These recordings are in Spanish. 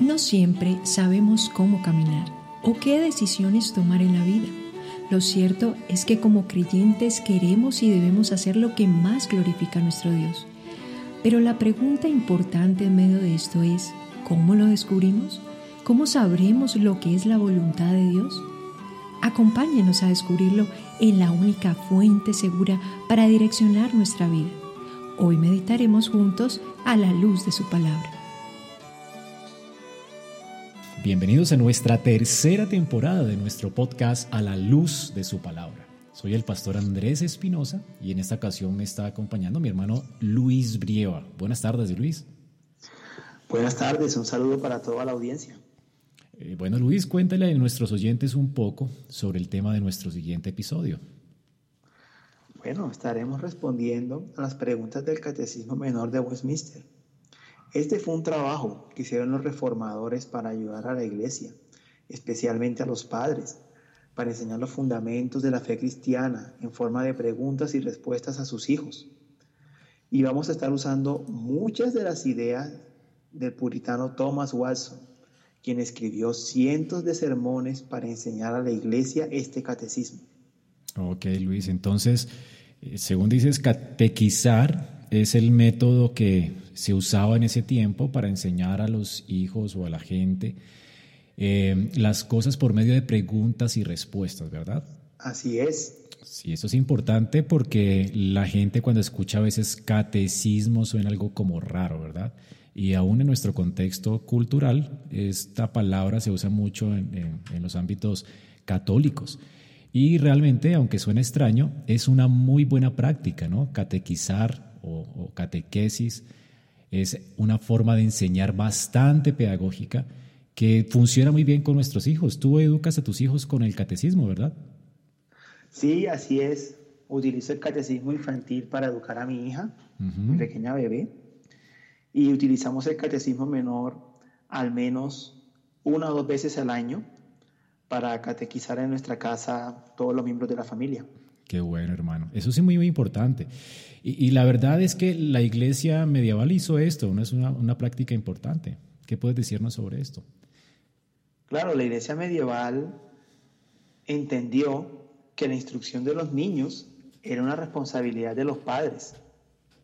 No siempre sabemos cómo caminar o qué decisiones tomar en la vida. Lo cierto es que como creyentes queremos y debemos hacer lo que más glorifica a nuestro Dios. Pero la pregunta importante en medio de esto es, ¿cómo lo descubrimos? ¿Cómo sabremos lo que es la voluntad de Dios? Acompáñenos a descubrirlo en la única fuente segura para direccionar nuestra vida. Hoy meditaremos juntos a la luz de su palabra. Bienvenidos a nuestra tercera temporada de nuestro podcast A la luz de su palabra. Soy el pastor Andrés Espinosa y en esta ocasión me está acompañando mi hermano Luis Brieva. Buenas tardes, Luis. Buenas tardes, un saludo para toda la audiencia. Eh, bueno, Luis, cuéntale a nuestros oyentes un poco sobre el tema de nuestro siguiente episodio. Bueno, estaremos respondiendo a las preguntas del Catecismo Menor de Westminster este fue un trabajo que hicieron los reformadores para ayudar a la iglesia, especialmente a los padres, para enseñar los fundamentos de la fe cristiana en forma de preguntas y respuestas a sus hijos. Y vamos a estar usando muchas de las ideas del puritano Thomas Watson, quien escribió cientos de sermones para enseñar a la iglesia este catecismo. Ok, Luis, entonces, eh, según dices, catequizar es el método que se usaba en ese tiempo para enseñar a los hijos o a la gente eh, las cosas por medio de preguntas y respuestas, ¿verdad? Así es. Sí, eso es importante porque la gente cuando escucha a veces catecismo suena algo como raro, ¿verdad? Y aún en nuestro contexto cultural, esta palabra se usa mucho en, los ámbitos católicos. Y realmente, aunque suene extraño, es una muy buena práctica, ¿no? Catequizar o, o catequesis es una forma de enseñar bastante pedagógica que funciona muy bien con nuestros hijos. Tú educas a tus hijos con el catecismo, ¿verdad? Sí, así es. Utilizo el catecismo infantil para educar a mi hija, mi pequeña bebé, y utilizamos el catecismo menor al menos una o dos veces al año para catequizar en nuestra casa todos los miembros de la familia. Qué bueno, hermano. Eso sí muy, muy importante. Y, la verdad es que la iglesia medieval hizo esto, ¿no? es una, una práctica importante. ¿Qué puedes decirnos sobre esto? Claro, la iglesia medieval entendió que la instrucción de los niños era una responsabilidad de los padres.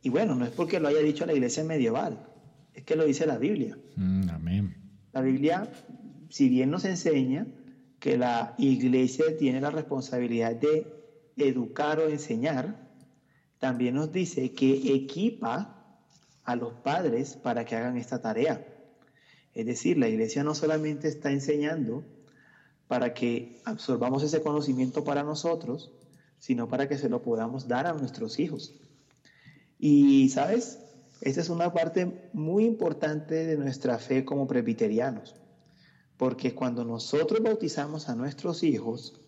Y bueno, no es porque lo haya dicho la iglesia medieval, es que lo dice la Biblia. Mm, amén. La Biblia, si bien nos enseña que la iglesia tiene la responsabilidad de educar o enseñar, también nos dice que equipa a los padres para que hagan esta tarea. Es decir, la iglesia no solamente está enseñando para que absorbamos ese conocimiento para nosotros, sino para que se lo podamos dar a nuestros hijos. Y, ¿sabes? Esta es una parte muy importante de nuestra fe como presbiterianos, porque cuando nosotros bautizamos a nuestros hijos,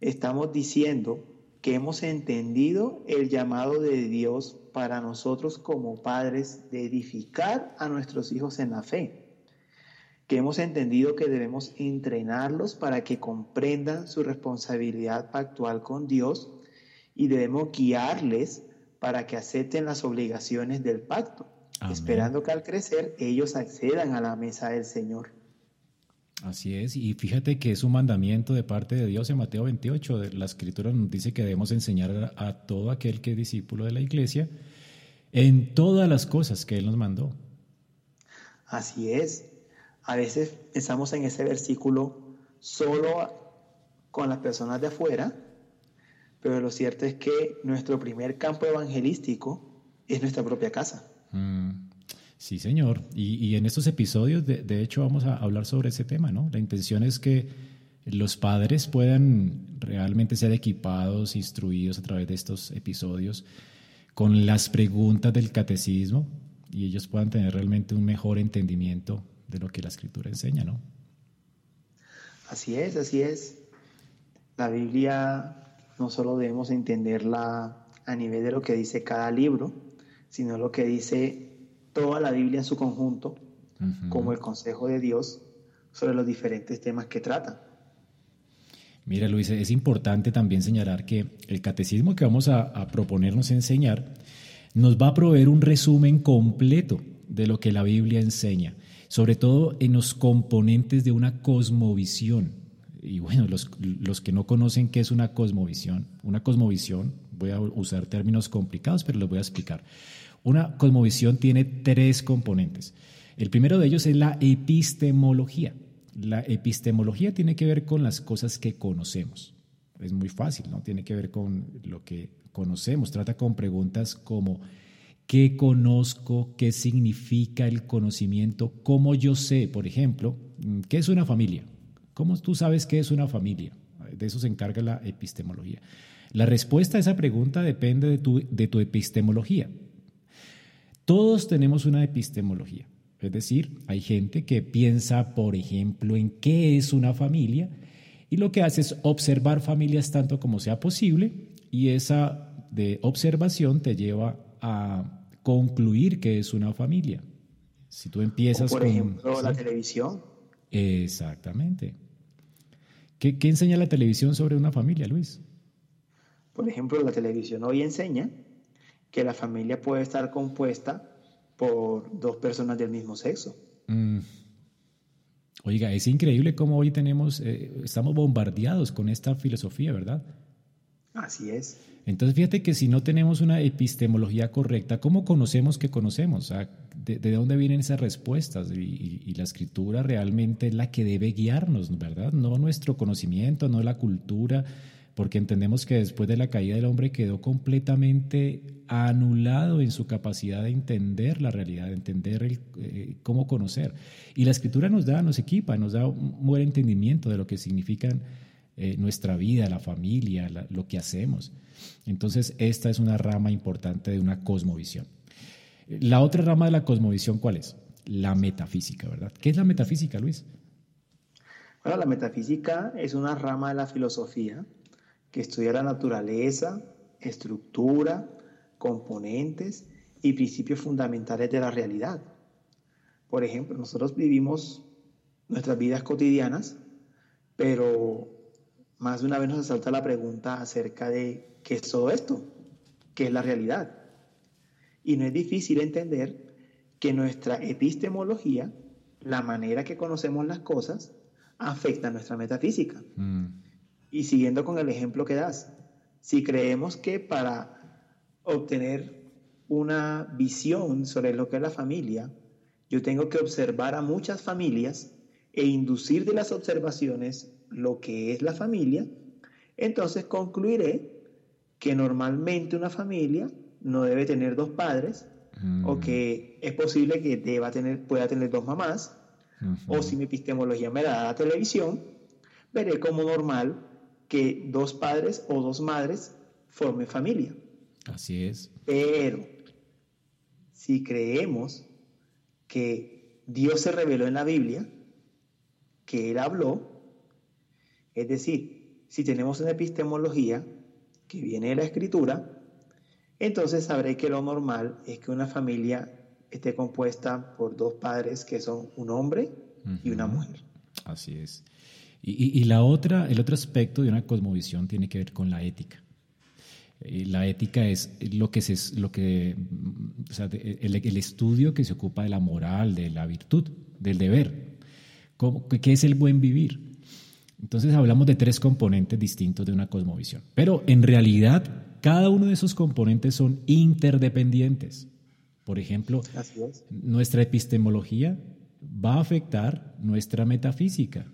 estamos diciendo que hemos entendido el llamado de Dios para nosotros como padres de edificar a nuestros hijos en la fe, que hemos entendido que debemos entrenarlos para que comprendan su responsabilidad actual con Dios y debemos guiarles para que acepten las obligaciones del pacto, esperando que al crecer ellos accedan a la mesa del Señor. Así es, y fíjate que es un mandamiento de parte de Dios en Mateo 28. La escritura nos dice que debemos enseñar a todo aquel que es discípulo de la iglesia en todas las cosas que Él nos mandó. Así es. A veces pensamos en ese versículo solo con las personas de afuera, pero lo cierto es que nuestro primer campo evangelístico es nuestra propia casa. Mm. Sí, señor. Y, en estos episodios, de, hecho, vamos a hablar sobre ese tema, ¿no? La intención es que los padres puedan realmente ser equipados, instruidos a través de estos episodios con las preguntas del catecismo y ellos puedan tener realmente un mejor entendimiento de lo que la escritura enseña, ¿no? Así es, así es. La Biblia no solo debemos entenderla a nivel de lo que dice cada libro, sino lo que dice toda la Biblia en su conjunto como el consejo de Dios sobre los diferentes temas que trata. Mira, Luis, es importante también señalar que el catecismo que vamos a, a, proponernos enseñar nos va a proveer un resumen completo de lo que la Biblia enseña. sobre todo en los componentes de una cosmovisión. Y bueno, los, los que no conocen qué es una cosmovisión, una cosmovisión, voy a usar términos complicados, pero los voy a explicar. Una cosmovisión tiene tres componentes. El primero de ellos es la epistemología. La epistemología tiene que ver con las cosas que conocemos. Es muy fácil, ¿no? Tiene que ver con lo que conocemos. Trata con preguntas como ¿qué conozco? ¿Qué significa el conocimiento? ¿Cómo yo sé, por ejemplo, qué es una familia? ¿Cómo tú sabes qué es una familia? De eso se encarga la epistemología. La respuesta a esa pregunta depende de tu, de tu epistemología. Todos tenemos una epistemología. Es decir, hay gente que piensa, por ejemplo, en qué es una familia y lo que hace es observar familias tanto como sea posible y esa de observación te lleva a concluir que es una familia. Si tú empiezas por ejemplo, la televisión. Exactamente. ¿Qué, ¿Qué enseña la televisión sobre una familia, Luis? Por ejemplo, la televisión hoy enseña que la familia puede estar compuesta por dos personas del mismo sexo. Mm. Oiga, es increíble cómo hoy tenemos, eh, estamos bombardeados con esta filosofía, ¿verdad? Así es. Entonces, fíjate que si no tenemos una epistemología correcta, ¿cómo conocemos que conocemos? ¿de, dónde vienen esas respuestas? Y, y, la escritura realmente es la que debe guiarnos, ¿verdad? No nuestro conocimiento, no la cultura, porque entendemos que después de la caída del hombre quedó completamente anulado en su capacidad de entender la realidad, de entender eh, cómo conocer. Y la escritura nos da, nos equipa, nos da un buen entendimiento de lo que significan eh, nuestra vida, la familia, lo que hacemos. Entonces, esta es una rama importante de una cosmovisión. La otra rama de la cosmovisión, ¿cuál es? La metafísica, ¿verdad? ¿Qué es la metafísica, Luis? Bueno, la metafísica es una rama de la filosofía que estudia la naturaleza, estructura, componentes y principios fundamentales de la realidad. Por ejemplo, nosotros vivimos nuestras vidas cotidianas, pero más de una vez nos asalta la pregunta acerca de qué es todo esto, qué es la realidad. Y no es difícil entender que nuestra epistemología, la manera que conocemos las cosas, afecta a nuestra metafísica. Mm. Y siguiendo con el ejemplo que das, si creemos que para obtener una visión sobre lo que es la familia, yo tengo que observar a muchas familias e inducir de las observaciones lo que es la familia, entonces concluiré que normalmente una familia no debe tener dos padres o mm. que es posible que deba tener, pueda tener dos mamás, o si mi epistemología me da la televisión, veré como normal que dos padres o dos madres formen familia. Así es. Pero si creemos que Dios se reveló en la Biblia, que Él habló, es decir, si tenemos una epistemología que viene de la escritura, entonces sabré que lo normal es que una familia esté compuesta por dos padres que son un hombre y una mujer. Así es. Y, la otra, el otro aspecto de una cosmovisión tiene que ver con la ética. Eh, la ética es lo que, se, lo que o sea, el, el, estudio que se ocupa de la moral, de la virtud, del deber. ¿Qué es el buen vivir? Entonces hablamos de tres componentes distintos de una cosmovisión. Pero en realidad cada uno de esos componentes son interdependientes. Por ejemplo, nuestra epistemología va a afectar nuestra metafísica.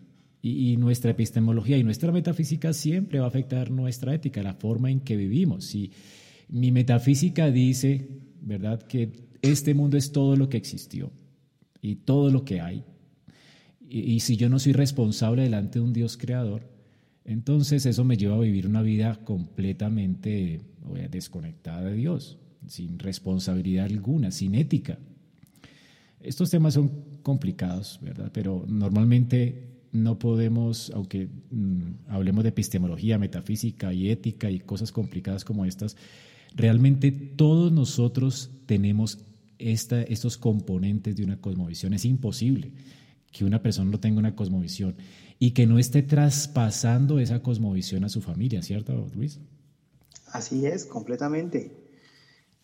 Y, nuestra epistemología y nuestra metafísica siempre va a afectar nuestra ética, la forma en que vivimos. Si mi metafísica dice, ¿verdad?, que este mundo es todo lo que existió y todo lo que hay, y, si yo no soy responsable delante de un Dios creador, entonces eso me lleva a vivir una vida completamente desconectada de Dios, sin responsabilidad alguna, sin ética. Estos temas son complicados, ¿verdad? Pero normalmente no podemos, aunque mm, hablemos de epistemología, metafísica y ética y cosas complicadas como estas, realmente todos nosotros tenemos esta, estos componentes de una cosmovisión. Es imposible que una persona no tenga una cosmovisión y que no esté traspasando esa cosmovisión a su familia, ¿cierto, Luis? Así es, completamente.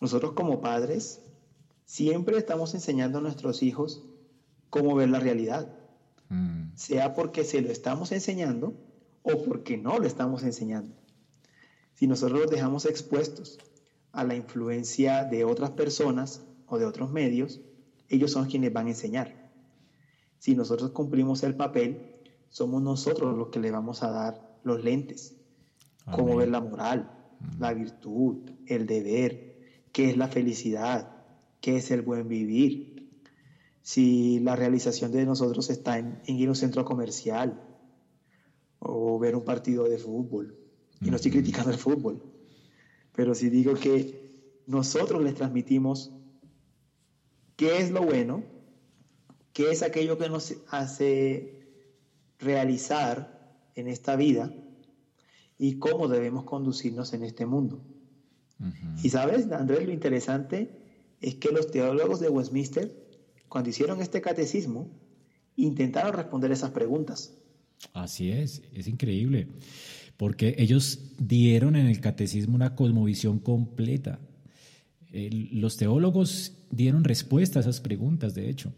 Nosotros como padres siempre estamos enseñando a nuestros hijos cómo ver la realidad, mm. sea porque se lo estamos enseñando o porque no lo estamos enseñando. Si nosotros los dejamos expuestos a la influencia de otras personas o de otros medios, ellos son quienes van a enseñar. Si nosotros cumplimos el papel, somos nosotros los que le vamos a dar los lentes. Cómo ver la moral, mm. la virtud, el deber, qué es la felicidad, qué es el buen vivir. Si la realización de nosotros está en, ir a un centro comercial o ver un partido de fútbol. Y no estoy criticando el fútbol, pero sí digo que nosotros les transmitimos qué es lo bueno, qué es aquello que nos hace realizar en esta vida y cómo debemos conducirnos en este mundo. Y sabes, Andrés, lo interesante es que los teólogos de Westminster, cuando hicieron este catecismo, intentaron responder esas preguntas. Así es, es increíble, porque ellos dieron en el catecismo una cosmovisión completa. los teólogos dieron respuesta a esas preguntas, de hecho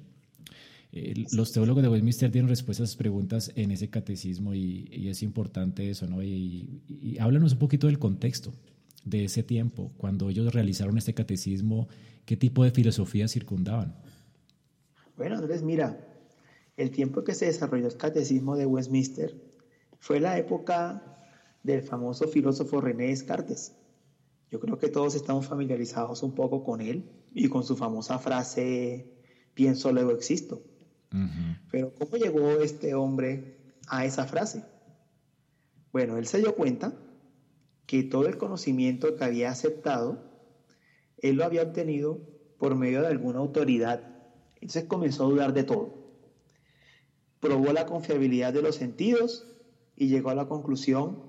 los teólogos de Westminster dieron respuestas a esas preguntas en ese catecismo y, es importante eso, ¿no? Y, y, háblanos un poquito del contexto de ese tiempo, cuando ellos realizaron este catecismo, ¿qué tipo de filosofía circundaban? Bueno, Andrés, mira, el tiempo que se desarrolló el catecismo de Westminster fue la época del famoso filósofo René Descartes. Yo creo que todos estamos familiarizados un poco con él y con su famosa frase, pienso, luego existo. Pero ¿cómo llegó este hombre a esa frase? Bueno, él se dio cuenta que todo el conocimiento que había aceptado, él lo había obtenido por medio de alguna autoridad. Entonces comenzó a dudar de todo. Probó la confiabilidad de los sentidos y llegó a la conclusión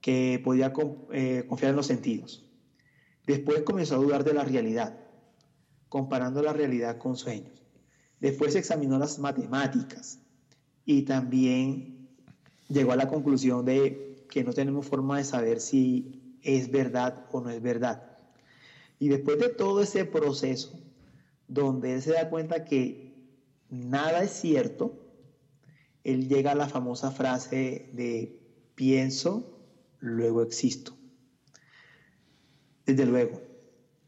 que podía eh, confiar en los sentidos. Después comenzó a dudar de la realidad, comparando la realidad con sueños. Después examinó las matemáticas y también llegó a la conclusión de que no tenemos forma de saber si es verdad o no es verdad. Y después de todo ese proceso, donde él se da cuenta que nada es cierto, él llega a la famosa frase de pienso, luego existo. Desde luego,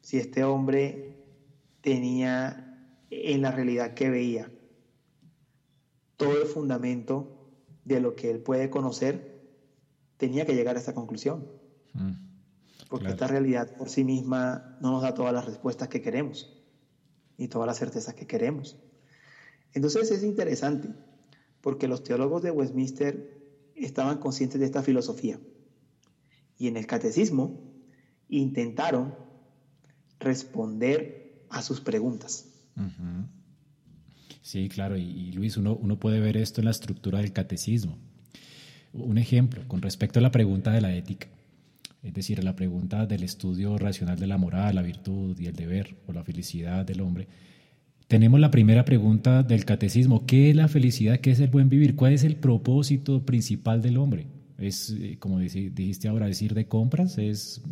si este hombre tenía en la realidad que veía. Todo el fundamento de lo que él puede conocer tenía que llegar a esa conclusión. Mm, Porque esta realidad por sí misma no nos da todas las respuestas que queremos y todas las certezas que queremos. Entonces es interesante porque los teólogos de Westminster estaban conscientes de esta filosofía y en el catecismo intentaron responder a sus preguntas. Sí, claro, y, Luis, uno, uno puede ver esto en la estructura del catecismo. Un ejemplo, con respecto a la pregunta de la ética, es decir, la pregunta del estudio racional de la moral, la virtud y el deber o la felicidad del hombre, tenemos la primera pregunta del catecismo, ¿qué es la felicidad? ¿Qué es el buen vivir? ¿Cuál es el propósito principal del hombre? Es, eh, como dijiste ahora, decir de compras, es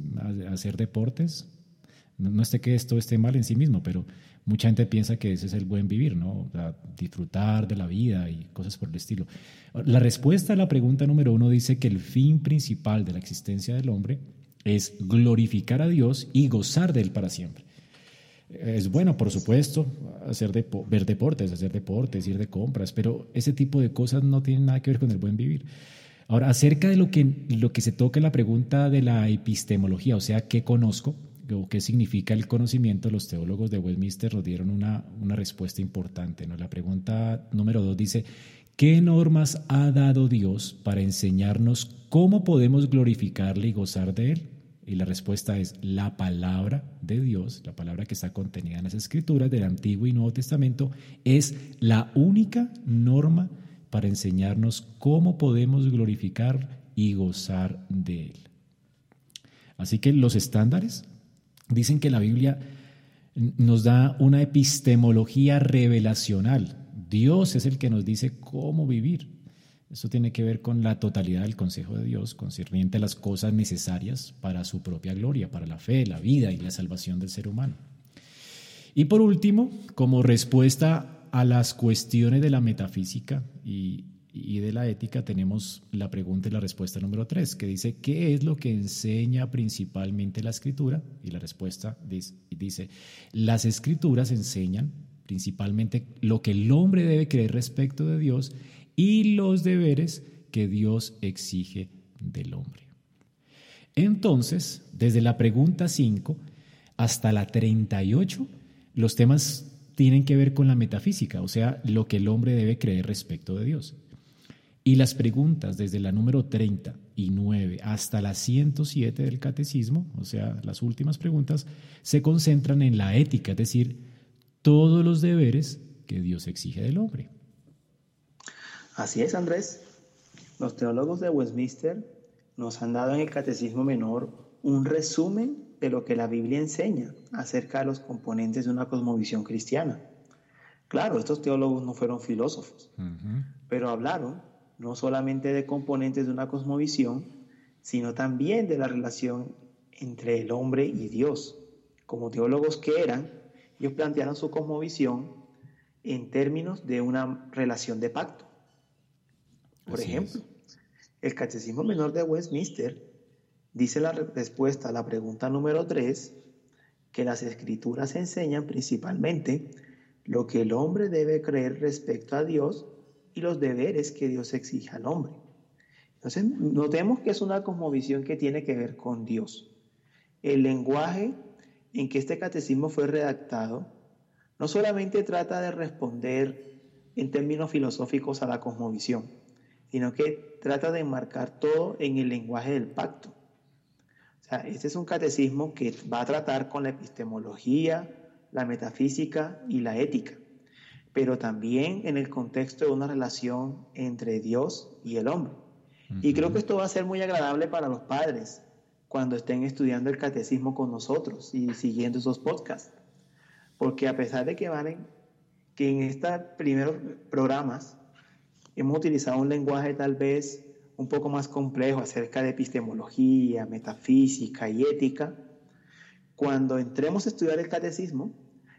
hacer deportes. No, no que esto esté mal en sí mismo, pero mucha gente piensa que ese es el buen vivir, ¿no? disfrutar de la vida y cosas por el estilo. La respuesta a la pregunta número uno dice que el fin principal de la existencia del hombre es glorificar a Dios y gozar de Él para siempre. Es bueno, por supuesto, hacer ver deportes, hacer deportes, ir de compras, pero ese tipo de cosas no tienen nada que ver con el buen vivir. Ahora, acerca de lo que se toca en la pregunta de la epistemología, o sea, ¿qué conozco? Qué significa el conocimiento, los teólogos de Westminster nos dieron una, una respuesta importante. ¿no? La pregunta número dos dice, ¿qué normas ha dado Dios para enseñarnos cómo podemos glorificarle y gozar de Él? Y la respuesta es la palabra de Dios, la palabra que está contenida en las escrituras del Antiguo y Nuevo Testamento, es la única norma para enseñarnos cómo podemos glorificar y gozar de Él. Así que los estándares Dicen que la Biblia nos da una epistemología revelacional. Dios es el que nos dice cómo vivir. Eso tiene que ver con la totalidad del consejo de Dios concerniente a las cosas necesarias para su propia gloria, para la fe, la vida y la salvación del ser humano. Y por último, como respuesta a las cuestiones de la metafísica y, de la ética, tenemos la pregunta y la respuesta número tres, que dice, ¿qué es lo que enseña principalmente la escritura? Y la respuesta dice las escrituras enseñan principalmente lo que el hombre debe creer respecto de Dios y los deberes que Dios exige del hombre. Entonces, desde la pregunta 5 hasta la 38, los temas tienen que ver con la metafísica, o sea, lo que el hombre debe creer respecto de Dios. Y las preguntas desde la número 39 hasta la 107 del catecismo, o sea, las últimas preguntas, se concentran en la ética, es decir, todos los deberes que Dios exige del hombre. Así es, Andrés. Los teólogos de Westminster nos han dado en el Catecismo Menor un resumen de lo que la Biblia enseña acerca de los componentes de una cosmovisión cristiana. Claro, estos teólogos no fueron filósofos, pero hablaron no solamente de componentes de una cosmovisión, sino también de la relación entre el hombre y Dios. Como teólogos que eran, ellos plantearon su cosmovisión en términos de una relación de pacto. Por ejemplo, el Catecismo Menor de Westminster dice la respuesta a la pregunta número 3 que las escrituras enseñan principalmente lo que el hombre debe creer respecto a Dios y los deberes que Dios exige al hombre. Entonces, notemos que es una cosmovisión que tiene que ver con Dios. El lenguaje en que este catecismo fue redactado no solamente trata de responder en términos filosóficos a la cosmovisión, sino que trata de enmarcar todo en el lenguaje del pacto. O sea, este es un catecismo que va a tratar con la epistemología, la metafísica y la ética, pero también en el contexto de una relación entre Dios y el hombre. Y creo que esto va a ser muy agradable para los padres cuando estén estudiando el catecismo con nosotros y siguiendo esos podcasts. Porque a pesar de que van que en estos primeros programas hemos utilizado un lenguaje tal vez un poco más complejo acerca de epistemología, metafísica y ética, cuando entremos a estudiar el catecismo,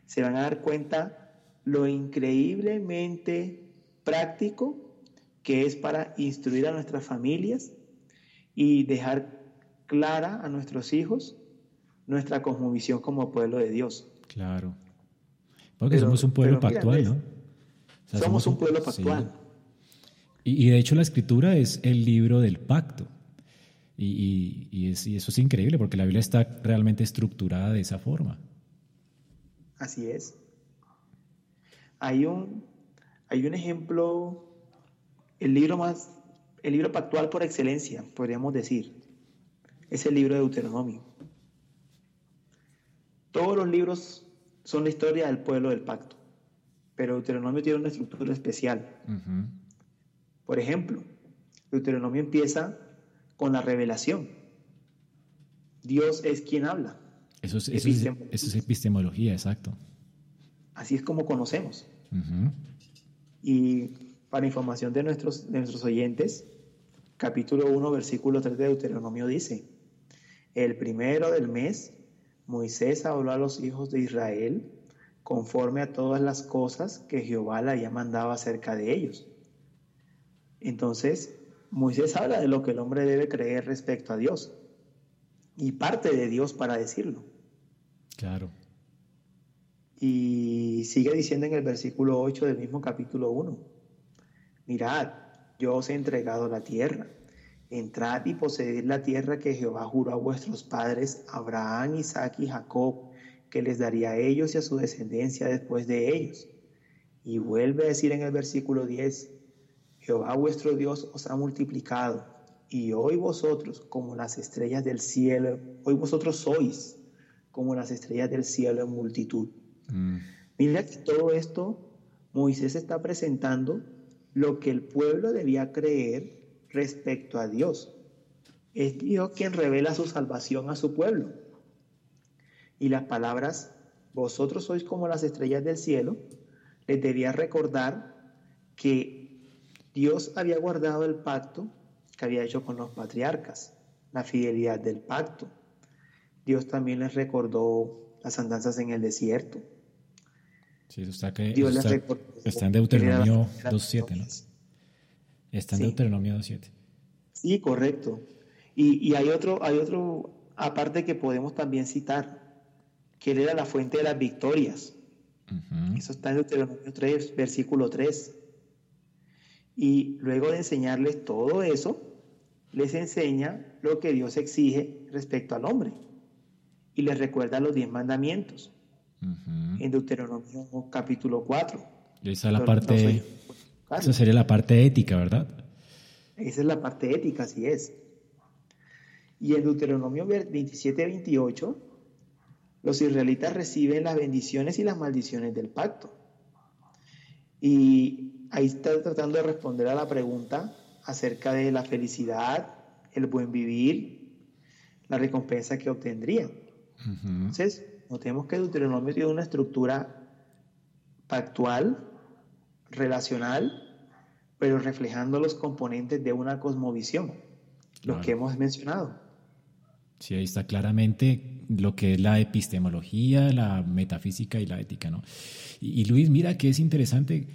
se van a dar cuenta lo increíblemente práctico que es para instruir a nuestras familias y dejar clara a nuestros hijos nuestra cosmovisión como pueblo de Dios. Claro. Porque somos un pueblo pactual, ¿no? somos, un pueblo pactual. Y, de hecho la escritura es el libro del pacto. Y, eso es increíble porque la Biblia está realmente estructurada de esa forma. Así es. Hay un, hay un ejemplo, el libro más, el libro pactual por excelencia, podríamos decir, es el libro de Deuteronomio. Todos los libros son la historia del pueblo del pacto, pero Deuteronomio tiene una estructura especial. Por ejemplo, Deuteronomio empieza con la revelación. Dios es quien habla. Eso es, epistemología, exacto. Así es como conocemos. Y para información de nuestros, de nuestros oyentes, capítulo 1, versículo 3 de Deuteronomio dice, el primero del mes, Moisés habló a los hijos de Israel conforme a todas las cosas que Jehová le había mandado acerca de ellos entonces, Moisés habla de lo que el hombre debe creer respecto a Dios y parte de Dios para decirlo. Claro. Y sigue diciendo en el versículo 8 del mismo capítulo 1, mirad, yo os he entregado la tierra, entrad y poseed la tierra que Jehová juró a vuestros padres, Abraham, Isaac y Jacob, que les daría a ellos y a su descendencia después de ellos. Y vuelve a decir en el versículo 10, Jehová vuestro Dios os ha multiplicado, y hoy vosotros como las estrellas del cielo, hoy vosotros sois como las estrellas del cielo en multitud. Mm. Mira que todo esto Moisés está presentando lo que el pueblo debía creer respecto a Dios. Es Dios quien revela su salvación a su pueblo. Y las palabras, vosotros sois como las estrellas del cielo, les debía recordar que Dios había guardado el pacto que había hecho con los patriarcas, la fidelidad del pacto. Dios también les recordó las andanzas en el desierto. Sí, eso está, que, está, en Deuteronomio 2.7, ¿no? Está en Deuteronomio 2.7. Sí, correcto. Y, hay otro, hay otro aparte que podemos también citar, que él era la fuente de las victorias. Eso está en Deuteronomio 3, versículo 3. Y luego de enseñarles todo eso, les enseña lo que Dios exige respecto al hombre. Y les recuerda los diez mandamientos. En Deuteronomio capítulo 4. esa la parte, esa sería la parte ética, ¿verdad? Esa es la parte ética, así es. Y en Deuteronomio 27, 28, los israelitas reciben las bendiciones y las maldiciones del pacto. Y ahí está tratando de responder a la pregunta acerca de la felicidad, el buen vivir, la recompensa que obtendrían. Entonces, notemos que Deuteronomio tiene una estructura pactual, relacional, pero reflejando los componentes de una cosmovisión, los que hemos mencionado. Sí, ahí está claramente lo que es la epistemología, la metafísica y la ética, ¿no? Y, Luis, mira que es interesante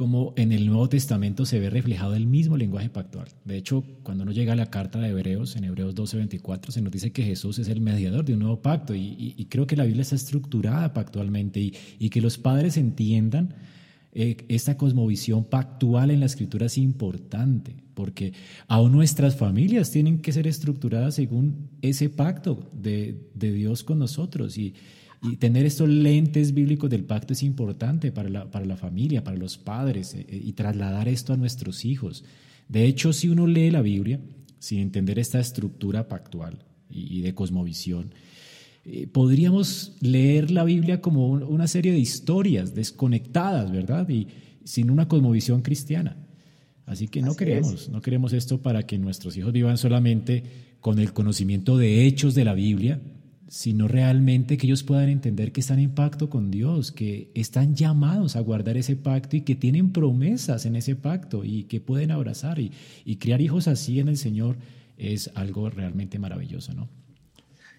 cómo en el Nuevo Testamento se ve reflejado el mismo lenguaje pactual. De hecho, cuando uno llega a la carta de Hebreos, en Hebreos 12:24, se nos dice que Jesús es el mediador de un nuevo pacto y, creo que la Biblia está estructurada pactualmente y, que los padres entiendan eh, esta cosmovisión pactual en la escritura es importante, porque aún nuestras familias tienen que ser estructuradas según ese pacto de, Dios con nosotros. Y, tener estos lentes bíblicos del pacto es importante para la, para la familia, para los padres, eh, eh, y trasladar esto a nuestros hijos. De hecho, si uno lee la Biblia sin entender esta estructura pactual y de cosmovisión, eh, podríamos leer la Biblia como una serie de historias desconectadas, ¿verdad? Y sin una cosmovisión cristiana. Así que no queremos, no queremos esto para que nuestros hijos vivan solamente con el conocimiento de hechos de la Biblia, sino realmente que ellos puedan entender que están en pacto con Dios, que están llamados a guardar ese pacto y que tienen promesas en ese pacto y que pueden abrazar y, y criar hijos así en el Señor es algo realmente maravilloso, ¿no?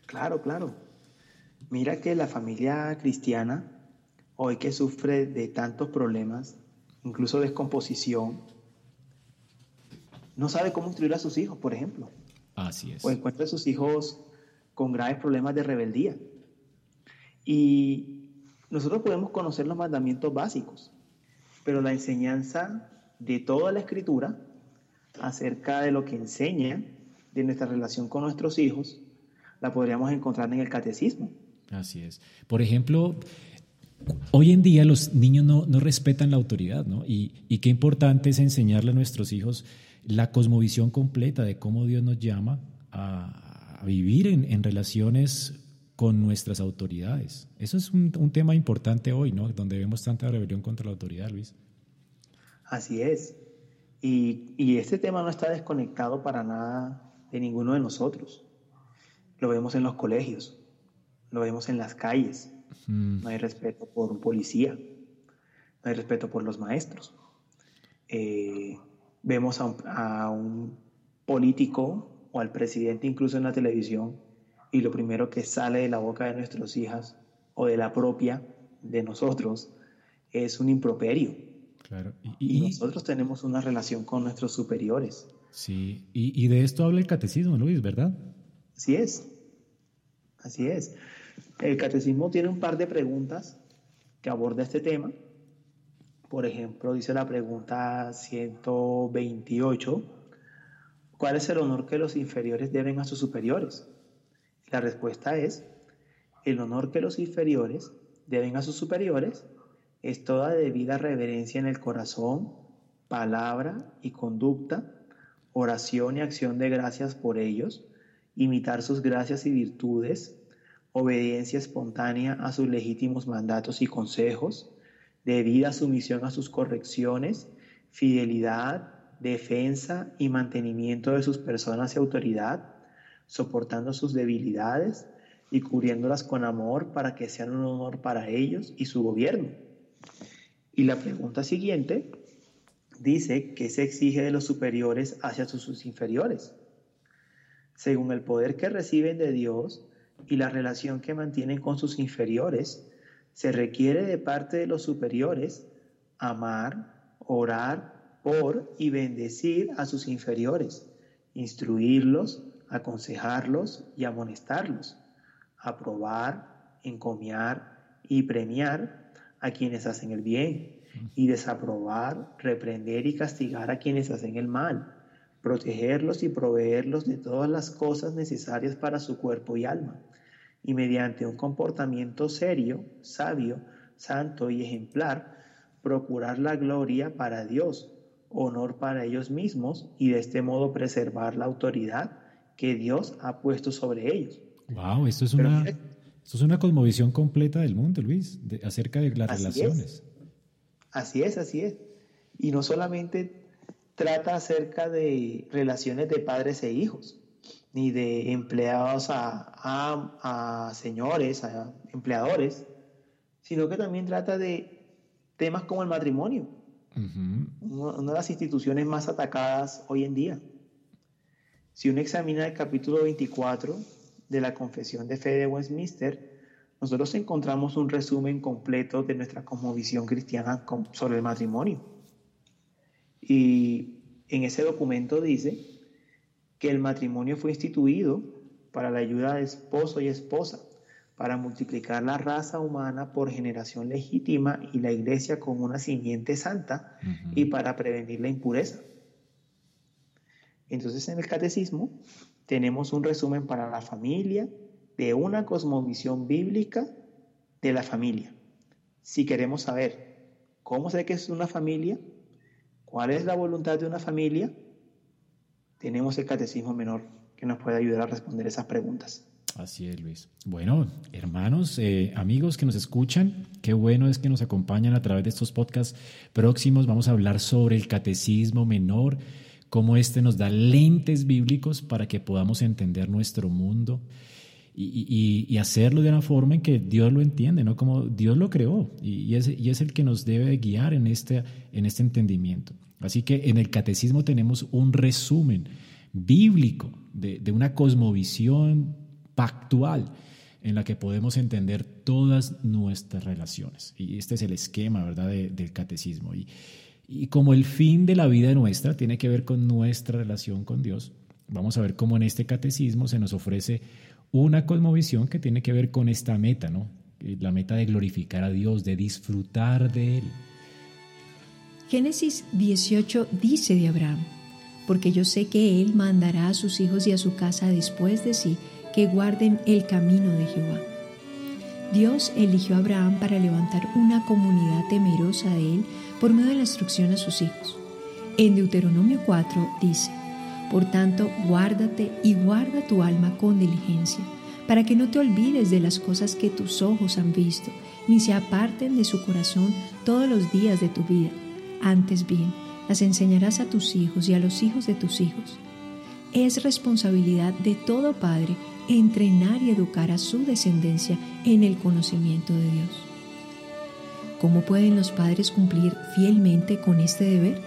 Claro, claro. Mira que la familia cristiana, hoy que sufre de tantos problemas, incluso descomposición, no sabe cómo instruir a sus hijos, por ejemplo. Así es. O encuentra a sus hijos con graves problemas de rebeldía. Y nosotros podemos conocer los mandamientos básicos, pero la enseñanza de toda la escritura acerca de lo que enseña de nuestra relación con nuestros hijos, la podríamos encontrar en el catecismo. Así es. Por ejemplo, hoy en día los niños no, respetan la autoridad, ¿no? Y, qué importante es enseñarle a nuestros hijos la cosmovisión completa de cómo Dios nos llama a, vivir en, relaciones con nuestras autoridades. Eso es un, tema importante hoy, ¿no? Donde vemos tanta rebelión contra la autoridad, Luis. Así es. Y, y este tema no está desconectado para nada de ninguno de nosotros. Lo vemos en los colegios lo vemos en las calles. No hay respeto por un policía, no hay respeto por los maestros. Eh, vemos a un, político o al presidente incluso en la televisión y lo primero que sale de la boca de nuestras hijas o de la propia de nosotros es un improperio. Claro. Y, nosotros tenemos una relación con nuestros superiores. Sí, y, y, de esto habla el catecismo, Luis, ¿verdad? Así es. Así es. El catecismo tiene un par de preguntas que aborda este tema. Por ejemplo, dice la pregunta 128, ¿cuál es el honor que los inferiores deben a sus superiores? La respuesta es, el honor que los inferiores deben a sus superiores es toda debida reverencia en el corazón, palabra y conducta, oración y acción de gracias por ellos, imitar sus gracias y virtudes, obediencia espontánea a sus legítimos mandatos y consejos, debida sumisión a sus correcciones, fidelidad, defensa y mantenimiento de sus personas y autoridad, soportando sus debilidades y cubriéndolas con amor para que sean un honor para ellos y su gobierno. Y la pregunta siguiente dice que se exige de los superiores hacia sus inferiores. Según el poder que reciben de Dios, y la relación que mantienen con sus inferiores, Se requiere de parte de los superiores amar, orar por y bendecir a sus inferiores, instruirlos, aconsejarlos y amonestarlos, aprobar, encomiar y premiar a quienes hacen el bien y desaprobar, reprender y castigar a quienes hacen el mal, protegerlos y proveerlos de todas las cosas necesarias para su cuerpo y alma, y mediante un comportamiento serio, sabio, santo y ejemplar, procurar la gloria para Dios, honor para ellos mismos y de este modo preservar la autoridad que Dios ha puesto sobre ellos. Wow, esto es, una, esto es una cosmovisión completa del mundo, Luis, acerca de las relaciones. Así es, así es. Y no solamente trata acerca de relaciones de padres e hijos, ni de empleados a, señores, a empleadores, sino que también trata de temas como el matrimonio, una de las instituciones más atacadas hoy en día. Si uno examina el capítulo 24 de la Confesión de Fe de Westminster, nosotros encontramos un resumen completo de nuestra cosmovisión cristiana sobre el matrimonio. Y en ese documento dice que el matrimonio fue instituido para la ayuda de esposo y esposa, para multiplicar la raza humana por generación legítima y la iglesia con una simiente santa y para prevenir la impureza. Entonces en el catecismo tenemos un resumen para la familia, de una cosmovisión bíblica de la familia. Si queremos saber cómo sé que es una familia, cuál es la voluntad de una familia, tenemos el catecismo menor que nos puede ayudar a responder esas preguntas. Así es, Luis. Bueno, hermanos, eh, amigos que nos escuchan, qué bueno es que nos acompañan a través de estos podcasts próximos. Vamos a hablar sobre el catecismo menor, cómo este nos da lentes bíblicos para que podamos entender nuestro mundo y, hacerlo de una forma en que Dios lo entiende, ¿no? Como Dios lo creó y, es, el que nos debe guiar en este, en este entendimiento. Así que en el catecismo tenemos un resumen bíblico de, de una cosmovisión pactual en la que podemos entender todas nuestras relaciones. Y este es el esquema, ¿verdad?, del catecismo. Y, y como el fin de la vida nuestra tiene que ver con nuestra relación con Dios, vamos a ver cómo en este catecismo se nos ofrece una cosmovisión que tiene que ver con esta meta, ¿no? Eh, la meta de glorificar a Dios, de disfrutar de Él. Génesis 18 dice de Abraham, porque yo sé que Él mandará a sus hijos y a su casa después de sí que guarden el camino de Jehová. Dios eligió a Abraham para levantar una comunidad temerosa de Él por medio de la instrucción a sus hijos. En Deuteronomio 4 dice, por tanto, guárdate y guarda tu alma con diligencia, para que no te olvides de las cosas que tus ojos han visto, ni se aparten de su corazón todos los días de tu vida. Antes bien, las enseñarás a tus hijos y a los hijos de tus hijos. Es responsabilidad de todo padre entrenar y educar a su descendencia en el conocimiento de Dios. ¿Cómo pueden los padres cumplir fielmente con este deber?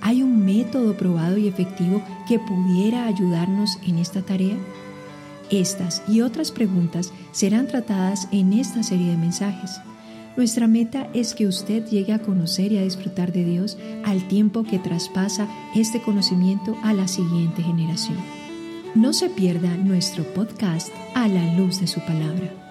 ¿Hay un método probado y efectivo que pudiera ayudarnos en esta tarea? Estas y otras preguntas serán tratadas en esta serie de mensajes. Nuestra meta es que usted llegue a conocer y a disfrutar de Dios al tiempo que traspasa este conocimiento a la siguiente generación. No se pierda nuestro podcast a la luz de su palabra.